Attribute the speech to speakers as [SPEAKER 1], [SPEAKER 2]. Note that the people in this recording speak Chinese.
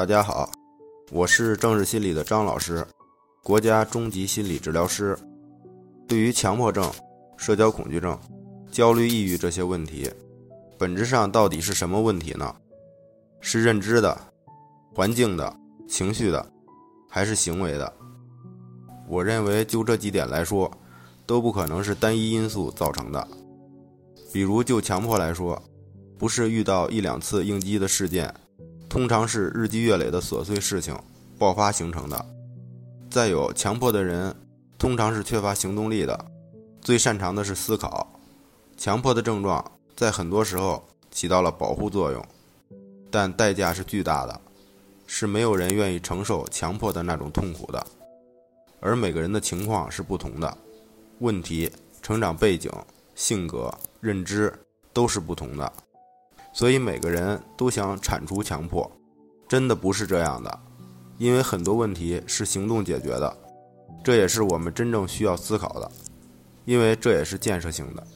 [SPEAKER 1] 大家好，我是政治心理的张老师，国家中级心理治疗师。对于强迫症、社交恐惧症、焦虑、抑郁这些问题，本质上到底是什么问题呢？是认知的、环境的、情绪的，还是行为的？我认为就这几点来说，都不可能是单一因素造成的。比如就强迫来说，不是遇到一两次应激的事件。通常是日积月累的琐碎事情爆发形成的。再有，强迫的人通常是缺乏行动力的，最擅长的是思考。强迫的症状在很多时候起到了保护作用，但代价是巨大的，是没有人愿意承受强迫的那种痛苦的。而每个人的情况是不同的，问题、成长背景、性格、认知都是不同的。所以每个人都想铲除强迫，真的不是这样的，因为很多问题是行动解决的，这也是我们真正需要思考的，因为这也是建设性的。